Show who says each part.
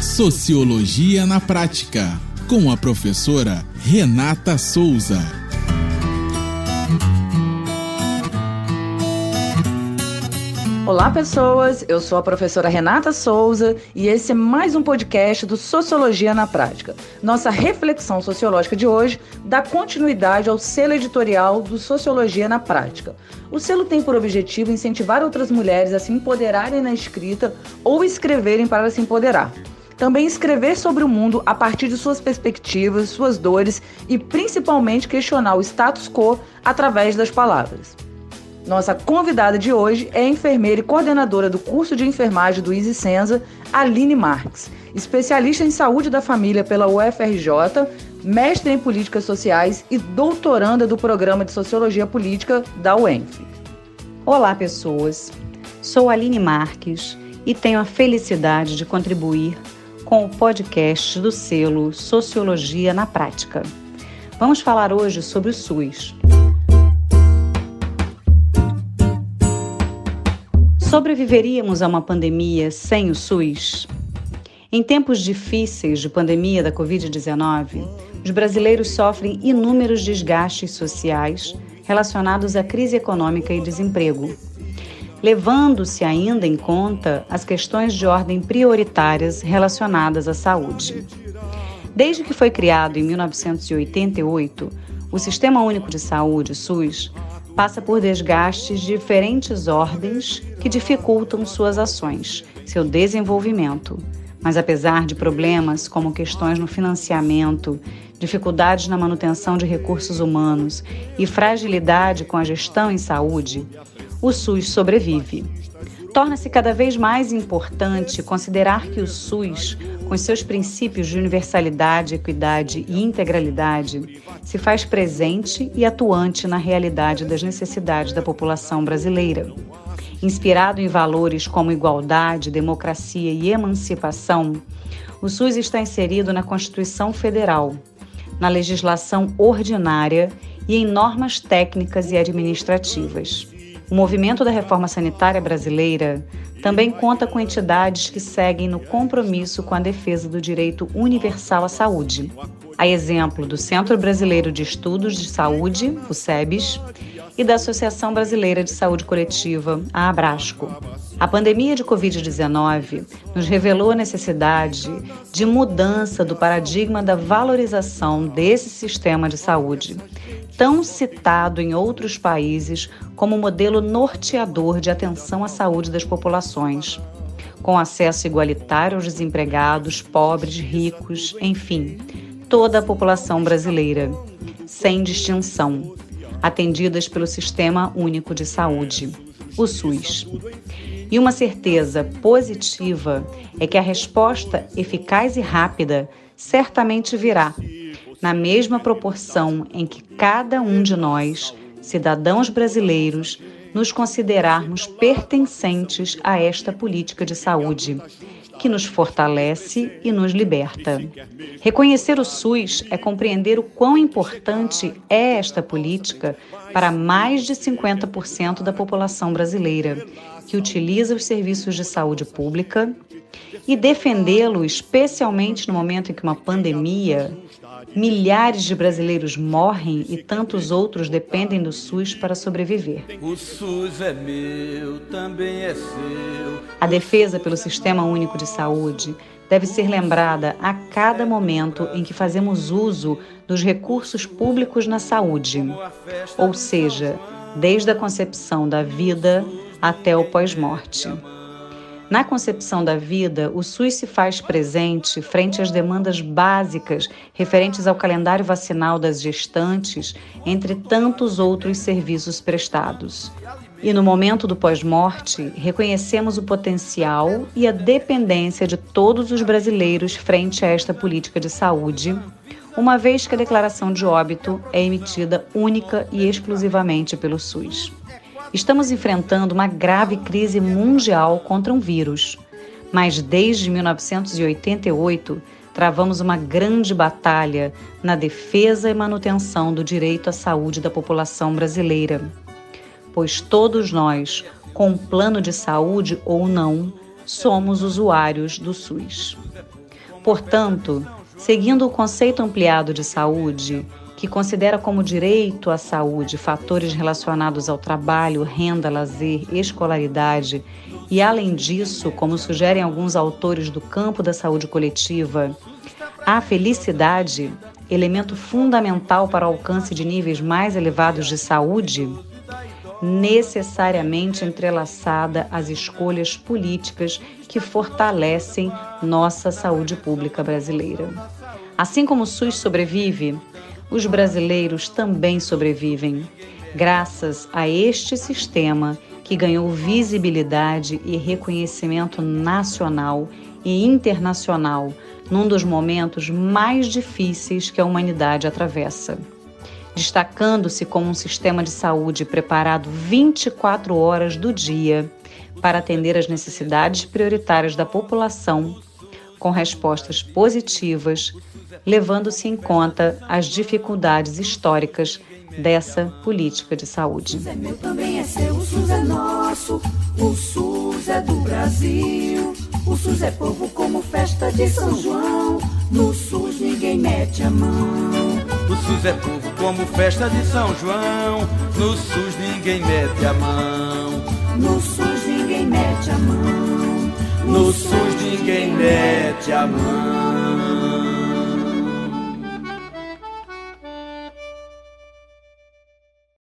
Speaker 1: Sociologia na Prática, com a professora Renata Souza.
Speaker 2: Olá, pessoas. Eu sou a professora Renata Souza e esse é mais um podcast do Sociologia na Prática. Nossa reflexão sociológica de hoje dá continuidade ao selo editorial do Sociologia na Prática. O selo tem por objetivo incentivar outras mulheres a se empoderarem na escrita ou escreverem para se empoderar. Também escrever sobre o mundo a partir de suas perspectivas, suas dores e principalmente questionar o status quo através das palavras. Nossa convidada de hoje é enfermeira e coordenadora do curso de enfermagem do Easy Senza, Aline Marques, especialista em saúde da família pela UFRJ, mestre em políticas sociais e doutoranda do programa de sociologia política da UENF.
Speaker 3: Olá, pessoas. Sou Aline Marques e tenho a felicidade de contribuir com o podcast do selo Sociologia na Prática. Vamos falar hoje sobre o SUS. Sobreviveríamos a uma pandemia sem o SUS? Em tempos difíceis de pandemia da Covid-19, os brasileiros sofrem inúmeros desgastes sociais relacionados à crise econômica e desemprego, levando-se ainda em conta as questões de ordem prioritárias relacionadas à saúde. Desde que foi criado em 1988, o Sistema Único de Saúde, SUS, passa por desgastes de diferentes ordens que dificultam suas ações, seu desenvolvimento. Mas apesar de problemas como questões no financiamento, dificuldades na manutenção de recursos humanos e fragilidade com a gestão em saúde, o SUS sobrevive. Torna-se cada vez mais importante considerar que o SUS com seus princípios de universalidade, equidade e integralidade, se faz presente e atuante na realidade das necessidades da população brasileira. Inspirado em valores como igualdade, democracia e emancipação, o SUS está inserido na Constituição Federal, na legislação ordinária e em normas técnicas e administrativas. O movimento da reforma sanitária brasileira também conta com entidades que seguem no compromisso com a defesa do direito universal à saúde. A exemplo do Centro Brasileiro de Estudos de Saúde, o SEBS, e da Associação Brasileira de Saúde Coletiva, a Abrasco. A pandemia de Covid-19 nos revelou a necessidade de mudança do paradigma da valorização desse sistema de saúde, tão citado em outros países como modelo norteador de atenção à saúde das populações, com acesso igualitário aos desempregados, pobres, ricos, enfim, toda a população brasileira, sem distinção, atendidas pelo Sistema Único de Saúde, o SUS. E uma certeza positiva é que a resposta eficaz e rápida certamente virá, na mesma proporção em que cada um de nós, cidadãos brasileiros, nos considerarmos pertencentes a esta política de saúde, que nos fortalece e nos liberta. Reconhecer o SUS é compreender o quão importante é esta política para mais de 50% da população brasileira, que utiliza os serviços de saúde pública, e defendê-lo, especialmente no momento em que uma pandemia Milhares de brasileiros morrem e tantos outros dependem do SUS para sobreviver. O SUS é meu, também é seu. A defesa pelo Sistema Único de Saúde deve ser lembrada a cada momento em que fazemos uso dos recursos públicos na saúde, ou seja, desde a concepção da vida até o pós-morte. Na concepção da vida, o SUS se faz presente frente às demandas básicas referentes ao calendário vacinal das gestantes, entre tantos outros serviços prestados. E no momento do pós-morte, reconhecemos o potencial e a dependência de todos os brasileiros frente a esta política de saúde, uma vez que a declaração de óbito é emitida única e exclusivamente pelo SUS. Estamos enfrentando uma grave crise mundial contra um vírus, mas desde 1988 travamos uma grande batalha na defesa e manutenção do direito à saúde da população brasileira. Pois todos nós, com plano de saúde ou não, somos usuários do SUS. Portanto, seguindo o conceito ampliado de saúde, que considera como direito à saúde fatores relacionados ao trabalho, renda, lazer, escolaridade e, além disso, como sugerem alguns autores do campo da saúde coletiva, a felicidade, elemento fundamental para o alcance de níveis mais elevados de saúde, necessariamente entrelaçada às escolhas políticas que fortalecem nossa saúde pública brasileira. Assim como o SUS sobrevive, os brasileiros também sobrevivem, graças a este sistema que ganhou visibilidade e reconhecimento nacional e internacional num dos momentos mais difíceis que a humanidade atravessa. Destacando-se como um sistema de saúde preparado 24 horas do dia para atender às necessidades prioritárias da população com respostas positivas, levando-se em conta as dificuldades históricas dessa política de saúde. O SUS é meu, também é seu, o SUS é nosso, o SUS é do Brasil. O SUS é povo como festa de São João, no SUS ninguém mete a mão. O SUS é povo como festa de São João, no SUS ninguém mete a mão. No SUS ninguém mete a mão. No SUS ninguém mete a mão.